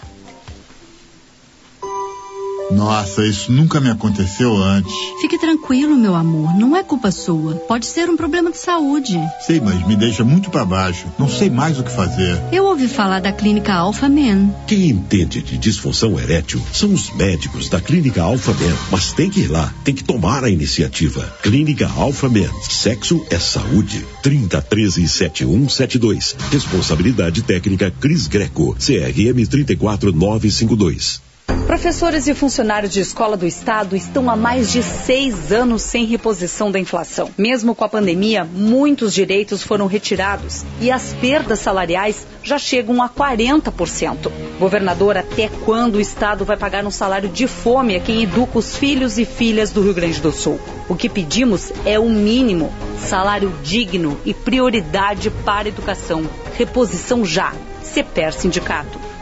Nossa, isso nunca me aconteceu antes.
Fique tranquilo, meu amor. Não é culpa sua. Pode ser um problema de saúde.
Sei, mas me deixa muito para baixo. Não sei mais o que fazer.
Eu ouvi falar da clínica Alpha Men.
Quem entende de disfunção erétil são os médicos da Clínica Alpha Men, mas tem que ir lá, tem que tomar a iniciativa. Clínica Alpha Men, sexo é saúde. 30 13 7172. Responsabilidade técnica Cris Greco, CRM 34952.
Professores e funcionários de escola do estado estão há mais de seis anos sem reposição da inflação. Mesmo com a pandemia, muitos direitos foram retirados e as perdas salariais já chegam a 40%. Governador, até quando o estado vai pagar um salário de fome a quem educa os filhos e filhas do Rio Grande do Sul? O que pedimos é o mínimo: salário digno e prioridade para a educação. Reposição já. CEPER Sindicato.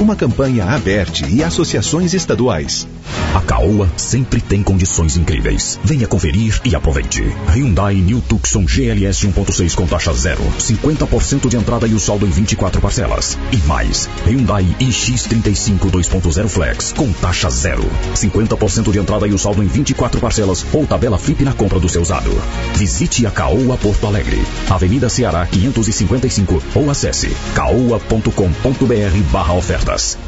Uma campanha aberta e associações estaduais.
A Caoa sempre tem condições incríveis. Venha conferir e aproveite. Hyundai New Tucson GLS 1.6 com taxa zero. 50% de entrada e o saldo em 24 parcelas. E mais, Hyundai iX35 2.0 Flex com taxa zero. 50% de entrada e o saldo em 24 parcelas ou tabela flip na compra do seu usado. Visite a Caoa Porto Alegre. Avenida Ceará 555 ou acesse caoa.com.br barra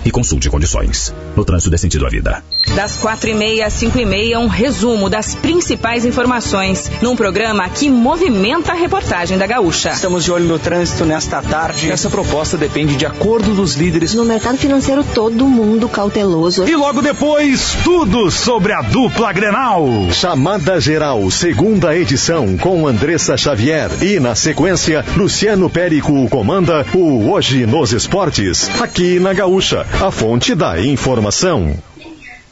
E consulte condições. No trânsito desse sentido à vida.
Das quatro e meia às cinco e meia, um resumo das principais informações num programa que movimenta a reportagem da Gaúcha.
Estamos de olho no trânsito nesta tarde. Essa proposta depende de acordo dos líderes.
No mercado financeiro, todo mundo cauteloso.
E logo depois, tudo sobre a dupla Grenal.
Chamada Geral, segunda edição, com Andressa Xavier. E na sequência, Luciano Périco comanda o Hoje nos Esportes. Aqui na Gaúcha, a fonte da informação.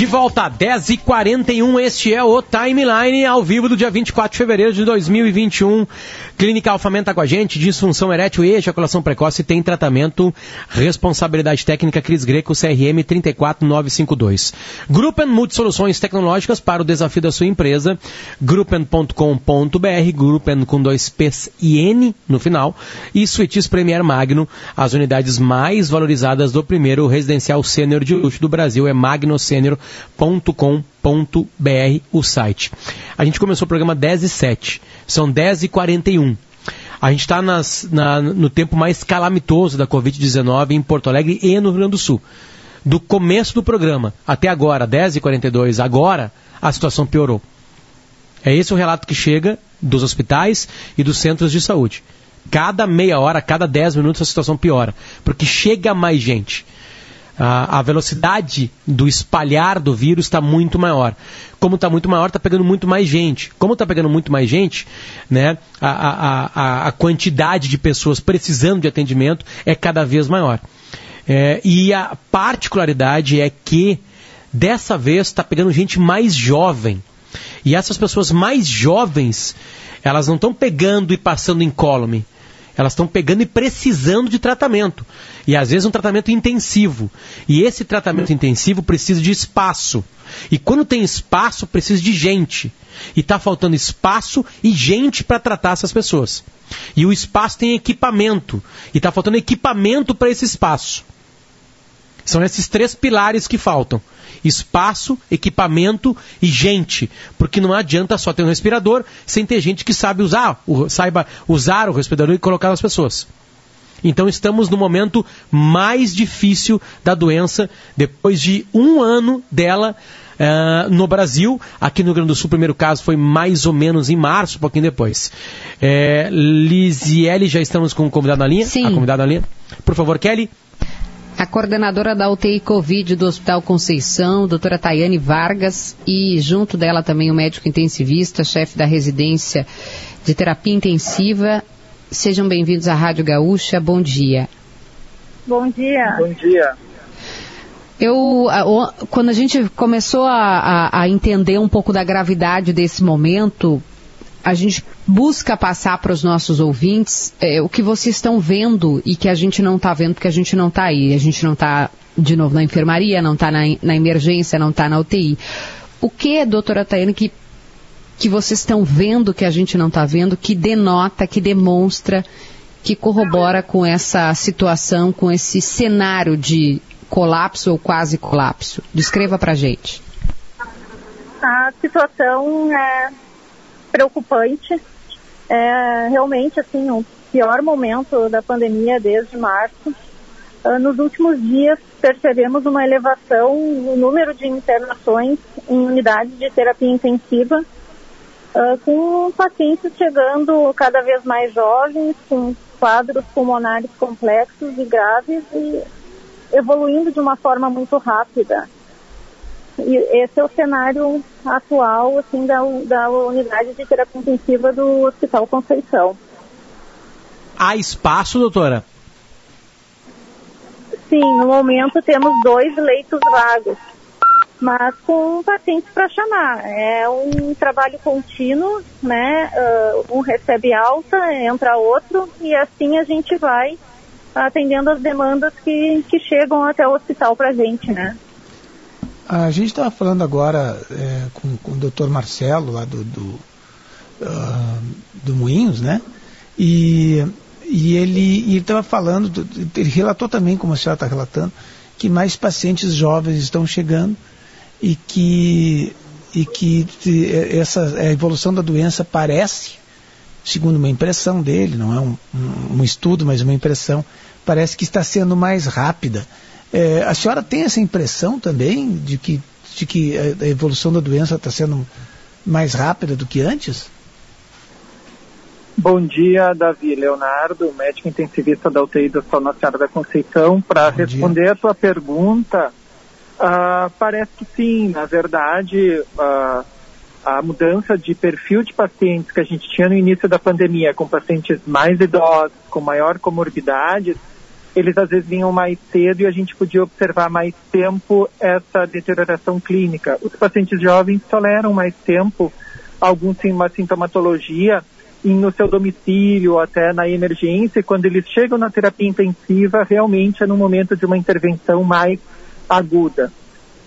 De volta, 10h41, este é o Timeline ao vivo do dia 24 de fevereiro de 2021. Clínica Alfamento tá com a gente, disfunção erétil e ejaculação precoce tem tratamento, responsabilidade técnica Cris Greco, CRM 34952. Gruppen Multisoluções Tecnológicas para o desafio da sua empresa, gruppen.com.br, Gruppen com dois P's e N no final, e Suites Premier Magno, as unidades mais valorizadas do primeiro residencial sênior de luxo do Brasil, é magnosênior.com.br o site. A gente começou o programa 10 e 7, são 10 e 41. A gente está no tempo mais calamitoso da Covid-19 em Porto Alegre e no Rio Grande do Sul. Do começo do programa até agora, 10 e 42 agora a situação piorou. É esse o relato que chega dos hospitais e dos centros de saúde. Cada meia hora, cada 10 minutos a situação piora, porque chega mais gente a, velocidade do espalhar do vírus está muito maior. Como está muito maior, está pegando muito mais gente. Como está pegando muito mais gente, né, a, a, a, a quantidade de pessoas precisando de atendimento é cada vez maior. É, e a particularidade é que dessa vez está pegando gente mais jovem. E essas pessoas mais jovens, elas não estão pegando e passando incólume. Elas estão pegando e precisando de tratamento. E às vezes um tratamento intensivo. E esse tratamento intensivo precisa de espaço. E quando tem espaço, precisa de gente. E está faltando espaço e gente para tratar essas pessoas. E o espaço tem equipamento. E está faltando equipamento para esse espaço. São esses três pilares que faltam: espaço, equipamento e gente. Porque não adianta só ter um respirador sem ter gente que sabe usar, saiba usar o respirador e colocar nas pessoas. Então estamos no momento mais difícil da doença, depois de um ano dela uh, no Brasil. Aqui no Rio Grande do Sul, o primeiro caso foi mais ou menos em março, um pouquinho depois. É, Lisiele, já estamos com o convidado na linha?
Sim.
A convidada na linha. Por favor, Kelly.
A coordenadora da UTI Covid do Hospital Conceição, doutora Tayane Vargas, e junto dela também o médico intensivista, chefe da residência de terapia intensiva, Sejam bem-vindos à Rádio Gaúcha. Bom dia.
Bom dia.
Bom dia.
Eu, quando a gente começou a, a, a, entender um pouco da gravidade desse momento, a gente busca passar para os nossos ouvintes é, o que vocês estão vendo e que a gente não está vendo porque a gente não está aí. A gente não está, de novo, na enfermaria, não está na, na, emergência, não está na UTI. O que, doutora Tayane, que que vocês estão vendo que a gente não está vendo, que denota, que demonstra, que corrobora com essa situação, com esse cenário de colapso ou quase colapso? Descreva para gente.
A situação é preocupante. É realmente assim o pior momento da pandemia desde março. Ah, nos últimos dias percebemos uma elevação no número de internações em unidades de terapia intensiva uh, com pacientes chegando cada vez mais jovens, com quadros pulmonares complexos e graves e evoluindo de uma forma muito rápida. Esse é o cenário atual assim, da, da unidade de terapia intensiva do Hospital Conceição.
Há espaço, doutora?
Sim, no momento temos dois leitos vagos mas com pacientes para chamar. É um trabalho contínuo, né? Uh, um recebe alta, entra outro e assim a gente vai atendendo as demandas que, que chegam até o hospital para gente, né?
A gente estava falando agora é, com, com, o doutor Marcelo, lá do, do, uh, do Moinhos, né? E, e ele estava falando, ele relatou também, como a senhora está relatando, que mais pacientes jovens estão chegando e que, e que essa a evolução da doença parece segundo uma impressão dele, não é um, um, um estudo, mas uma impressão, parece que está sendo mais rápida. É, a senhora tem essa impressão também de que, de que a evolução da doença está sendo mais rápida do que antes?
Bom dia, Davi Leonardo, médico intensivista da UTI do Sol Nossa Senhora da Conceição. Para responder dia. a tua pergunta, uh, parece que sim. Na verdade, uh, a mudança de perfil de pacientes que a gente tinha no início da pandemia, com pacientes mais idosos, com maior comorbidades, eles às vezes vinham mais cedo e a gente podia observar mais tempo essa deterioração clínica. Os pacientes jovens toleram mais tempo alguma sintomatologia no seu domicílio, até na emergência, e quando eles chegam na terapia intensiva, realmente é no momento de uma intervenção mais aguda.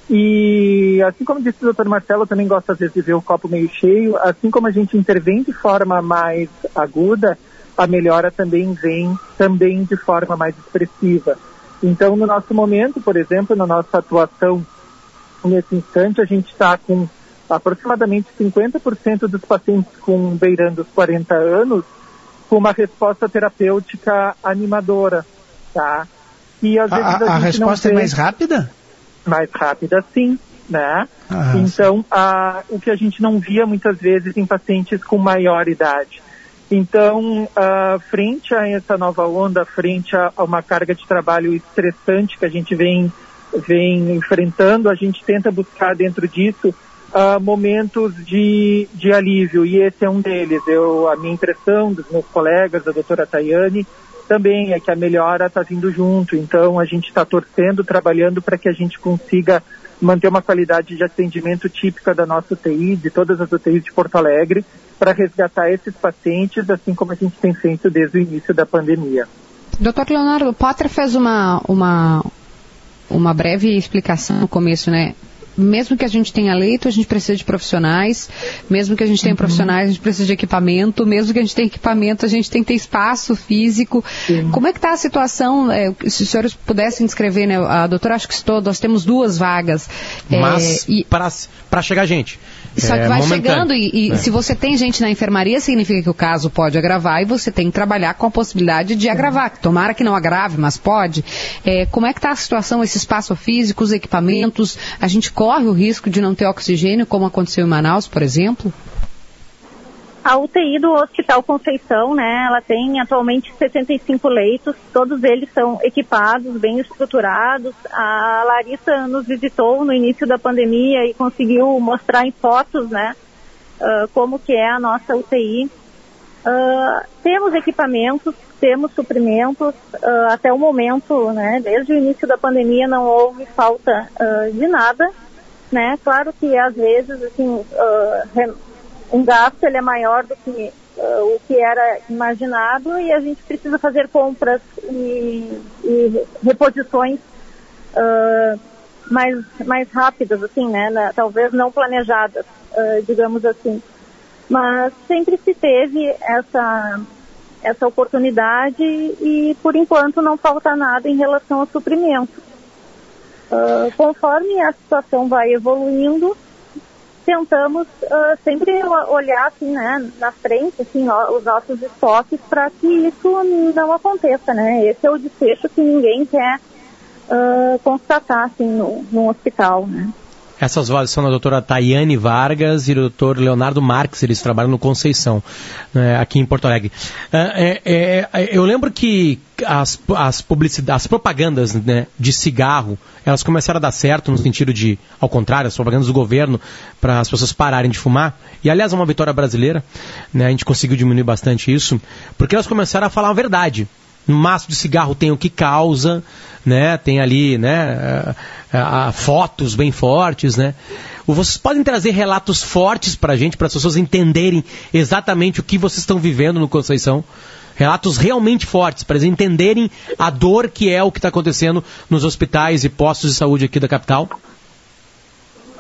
E assim como disse o doutor Marcelo, eu também gosto às vezes de ver o copo meio cheio, assim como a gente intervém de forma mais aguda, a melhora também vem também de forma mais expressiva. Então, no nosso momento, por exemplo, na nossa atuação nesse instante, a gente está com aproximadamente 50% dos pacientes com beirando os 40 anos com uma resposta terapêutica animadora, tá?
E às vezes a, a, a resposta é mais rápida?
Mais rápida, sim, né? Ah, então, a, o que a gente não via muitas vezes em pacientes com maior idade. Então, uh, frente a essa nova onda, frente a, a, uma carga de trabalho estressante que a gente vem, vem enfrentando, a gente tenta buscar dentro disso uh, momentos de, de alívio, e esse é um deles. Eu, a minha impressão dos meus colegas, da doutora Tayane, também é que a melhora está vindo junto. Então, a gente está torcendo, trabalhando para que a gente consiga manter uma qualidade de atendimento típica da nossa UTI, de todas as UTIs de Porto Alegre, para resgatar esses pacientes, assim como a gente tem feito desde o início da pandemia.
Doutor Leonardo, Potter fez uma, uma, uma breve explicação no começo, né? Mesmo que a gente tenha leito, a gente precisa de profissionais, mesmo que a gente tenha uhum. profissionais, a gente precisa de equipamento, mesmo que a gente tenha equipamento, a gente tem que ter espaço físico. Sim. Como é que está a situação? É, se os senhores pudessem descrever, né? A doutora acho que estou, nós temos duas vagas.
Mas é, para chegar gente.
Só que é, vai chegando e, e é. se você tem gente na enfermaria, significa que o caso pode agravar e você tem que trabalhar com a possibilidade de agravar. Tomara que não agrave, mas pode. É, como é que está a situação, esse espaço físico, os equipamentos? A gente corre o risco de não ter oxigênio, como aconteceu em Manaus, por exemplo?
A UTI do Hospital Conceição, né, ela tem atualmente 75 leitos, todos eles são equipados, bem estruturados. A Larissa nos visitou no início da pandemia e conseguiu mostrar em fotos, né, uh, como que é a nossa UTI. Uh, temos equipamentos, temos suprimentos, uh, até o momento, né, desde o início da pandemia não houve falta de nada, né, claro que às vezes, assim, um gasto ele é maior do que uh, o que era imaginado e a gente precisa fazer compras e, e reposições uh, mais, mais rápidas, assim, né? Na, talvez não planejadas, uh, digamos assim. Mas sempre se teve essa, essa oportunidade e, por enquanto, não falta nada em relação ao suprimento. Conforme a situação vai evoluindo, tentamos uh, sempre olhar assim, né, na frente, assim, ó, os nossos estoques para que isso não aconteça, né? Esse é o desfecho que ninguém quer uh, constatar, assim, no, no hospital, né?
Essas vozes são da doutora Tayane Vargas e do doutor Leonardo Marques, eles trabalham no Conceição, né, aqui em Porto Alegre. É, é, é, eu lembro que as, as, publicidades, as propagandas né, de cigarro, elas começaram a dar certo no sentido de, ao contrário, as propagandas do governo para as pessoas pararem de fumar. E aliás, é uma vitória brasileira, né, a gente conseguiu diminuir bastante isso, porque elas começaram a falar a verdade. No maço de cigarro tem o que causa, né? Tem ali, né? A, a, fotos bem fortes, né? Vocês podem trazer relatos fortes para a gente, para as pessoas entenderem exatamente o que vocês estão vivendo no Conceição? Relatos realmente fortes, para eles entenderem a dor que é o que está acontecendo nos hospitais e postos de saúde aqui da capital?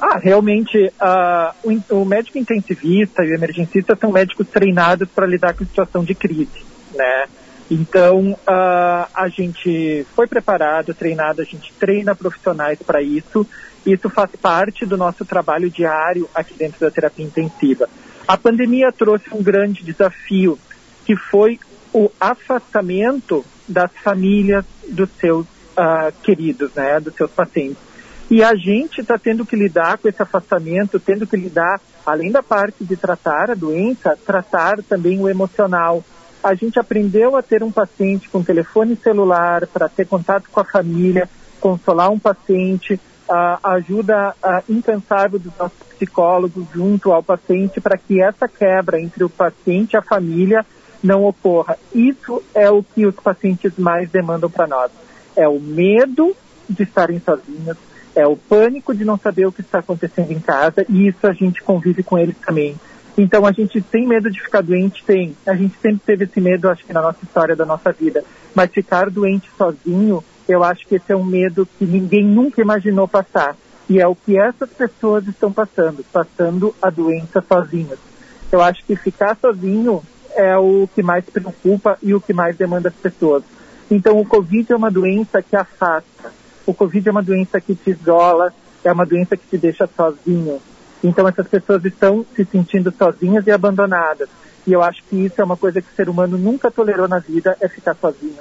Ah, realmente, uh, o, o, médico intensivista e o emergencista são médicos treinados para lidar com situação de crise, né? Então, uh, a gente foi preparado, treinado, a gente treina profissionais para isso. Isso faz parte do nosso trabalho diário aqui dentro da terapia intensiva. A pandemia trouxe um grande desafio, que foi o afastamento das famílias dos seus uh, queridos, né, dos seus pacientes. E a gente está tendo que lidar com esse afastamento, tendo que lidar, além da parte de tratar a doença, tratar também o emocional. A gente aprendeu a ter um paciente com telefone celular para ter contato com a família, consolar um paciente, a ajuda incansável dos nossos psicólogos junto ao paciente para que essa quebra entre o paciente e a família não ocorra. Isso é o que os pacientes mais demandam para nós. É o medo de estarem sozinhos, é o pânico de não saber o que está acontecendo em casa e isso a gente convive com eles também. Então a gente tem medo de ficar doente? Tem. A gente sempre teve esse medo, acho que na nossa história da nossa vida. Mas ficar doente sozinho, eu acho que esse é um medo que ninguém nunca imaginou passar. E é o que essas pessoas estão passando, passando a doença sozinhas. Eu acho que ficar sozinho é o que mais preocupa e o que mais demanda as pessoas. Então o Covid é uma doença que afasta o Covid é uma doença que te isola, é uma doença que te deixa sozinho. Então essas pessoas estão se sentindo sozinhas e abandonadas. E eu acho que isso é uma coisa que o ser humano nunca tolerou na vida, é ficar sozinho.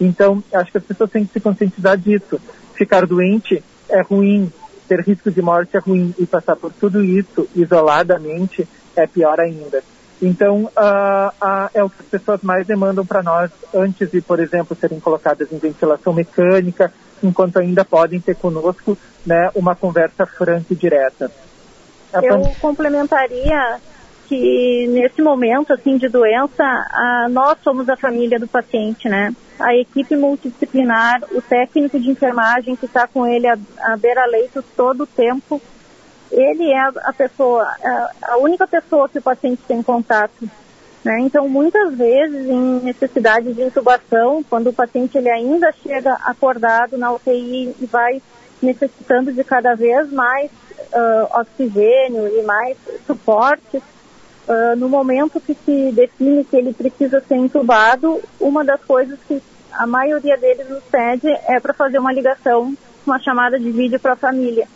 Então, acho que as pessoas têm que se conscientizar disso. Ficar doente é ruim, ter risco de morte é ruim, e passar por tudo isso isoladamente é pior ainda. Então, uh, uh, é o que as pessoas mais demandam para nós antes de, por exemplo, serem colocadas em ventilação mecânica, enquanto ainda podem ter conosco né, uma conversa franca e direta.
Eu complementaria que nesse momento assim de doença, a, nós somos a família do paciente, né? A equipe multidisciplinar, o técnico de enfermagem que está com ele à, beira-leito todo o tempo, ele é a pessoa, a, a única pessoa que o paciente tem contato. Né? Então, muitas vezes, em necessidade de intubação, quando o paciente ele ainda chega acordado na UTI e vai necessitando de cada vez mais uh, oxigênio e mais suporte, uh, no momento que se define que ele precisa ser intubado, uma das coisas que a maioria deles nos pede é para fazer uma ligação, uma chamada de vídeo para a família.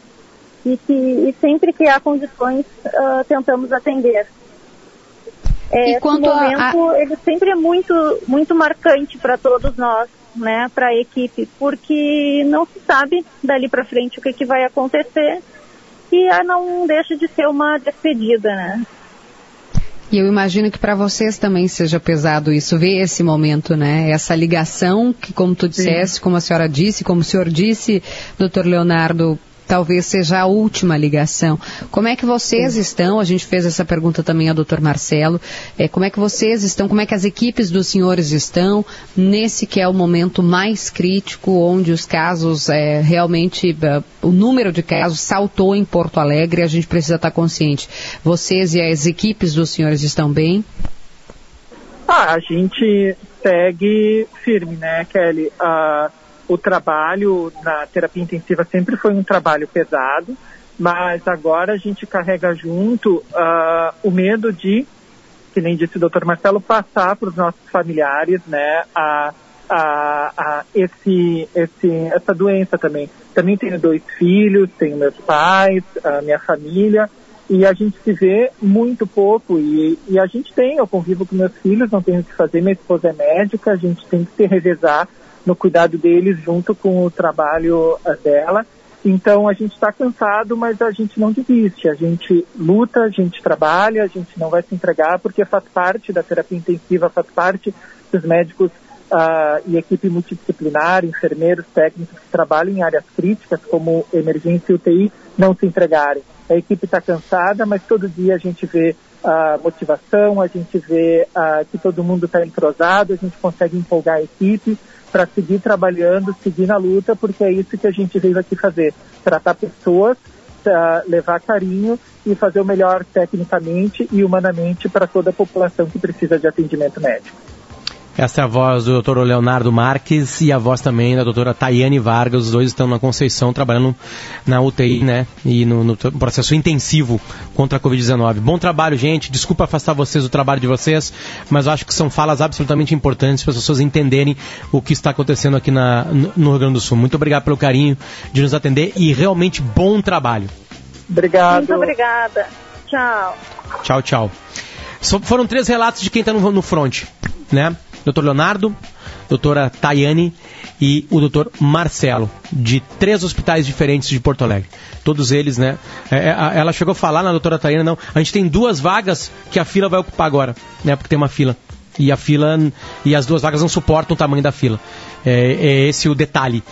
E, que, e sempre que há condições, uh, tentamos atender. É, e quanto momento, a... ele sempre é muito, muito marcante para todos nós, né, para a equipe, porque não se sabe dali para frente o que, que vai acontecer e não deixa de ser uma despedida, né.
E eu imagino que para vocês também seja pesado isso, ver esse momento, né? Essa ligação que, como tu disseste, Sim. como a senhora disse, como o senhor disse, doutor Leonardo, talvez seja a última ligação. Como é que vocês estão? A gente fez essa pergunta também ao doutor Marcelo. É, como é que vocês estão? Como é que as equipes dos senhores estão nesse que é o momento mais crítico, onde os casos é, realmente, uh, o número de casos saltou em Porto Alegre, a gente precisa estar consciente. Vocês e as equipes dos senhores estão bem?
Ah, a gente segue firme, né, Kelly? Uh, o trabalho na terapia intensiva sempre foi um trabalho pesado, mas agora a gente carrega junto uh, o medo de, que nem disse o doutor Marcelo, passar para os nossos familiares, né, a, a, a esse, esse, essa doença também. Também tenho dois filhos, tenho meus pais, a minha família, e a gente se vê muito pouco e, e, a gente tem, eu convivo com meus filhos, não tenho o que fazer, minha esposa é médica, a gente tem que se revezar no cuidado deles junto com o trabalho eh, dela. Então a gente está cansado, mas a gente não desiste. A gente luta, a gente trabalha, a gente não vai se entregar porque faz parte da terapia intensiva, faz parte dos médicos uh, e equipe multidisciplinar, enfermeiros, técnicos que trabalham em áreas críticas como emergência e UTI não se entregarem. A equipe está cansada, mas todo dia a gente vê a uh, motivação, a gente vê uh, que todo mundo está entrosado, a gente consegue empolgar a equipe para seguir trabalhando, seguir na luta, porque é isso que a gente veio aqui fazer: tratar pessoas, levar carinho e fazer o melhor tecnicamente e humanamente para toda a população que precisa de atendimento médico.
Essa é a voz do Dr. Leonardo Marques e a voz também da doutora Tayane Vargas. Os dois estão na Conceição trabalhando na UTI, né? E no, no processo intensivo contra a Covid-19. Bom trabalho, gente. Desculpa afastar vocês do trabalho de vocês, mas eu acho que são falas absolutamente importantes para as pessoas entenderem o que está acontecendo aqui na, no Rio Grande do Sul. Muito obrigado pelo carinho de nos atender e realmente bom trabalho.
Obrigado.
Muito obrigada. Tchau.
Tchau, tchau. So, foram três relatos de quem está no, no front, né? Doutor Leonardo, doutora Tayane e o doutor Marcelo, de três hospitais diferentes de Porto Alegre. Todos eles, né? É, é ela chegou a falar na doutora Tayane, não. A gente tem duas vagas que a fila vai ocupar agora, né? Porque tem uma fila. E a fila e as duas vagas não suportam o tamanho da fila. É, é esse o detalhe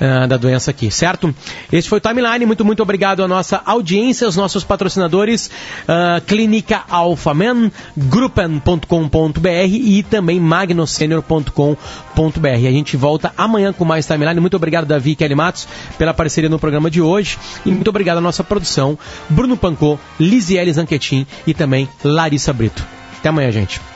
uh, da doença aqui, certo? Esse foi o Timeline. Muito, muito obrigado à nossa audiência, aos nossos patrocinadores, uh, Clínica Alphaman, Gruppen.com.br e também magnosenior.com.br. A gente volta amanhã com mais Timeline. Muito obrigado, Davi e Kelly Matos, pela parceria no programa de hoje. E muito obrigado à nossa produção, Bruno Pancô, Lisiele Zanquetin e também Larissa Brito. Até amanhã, gente.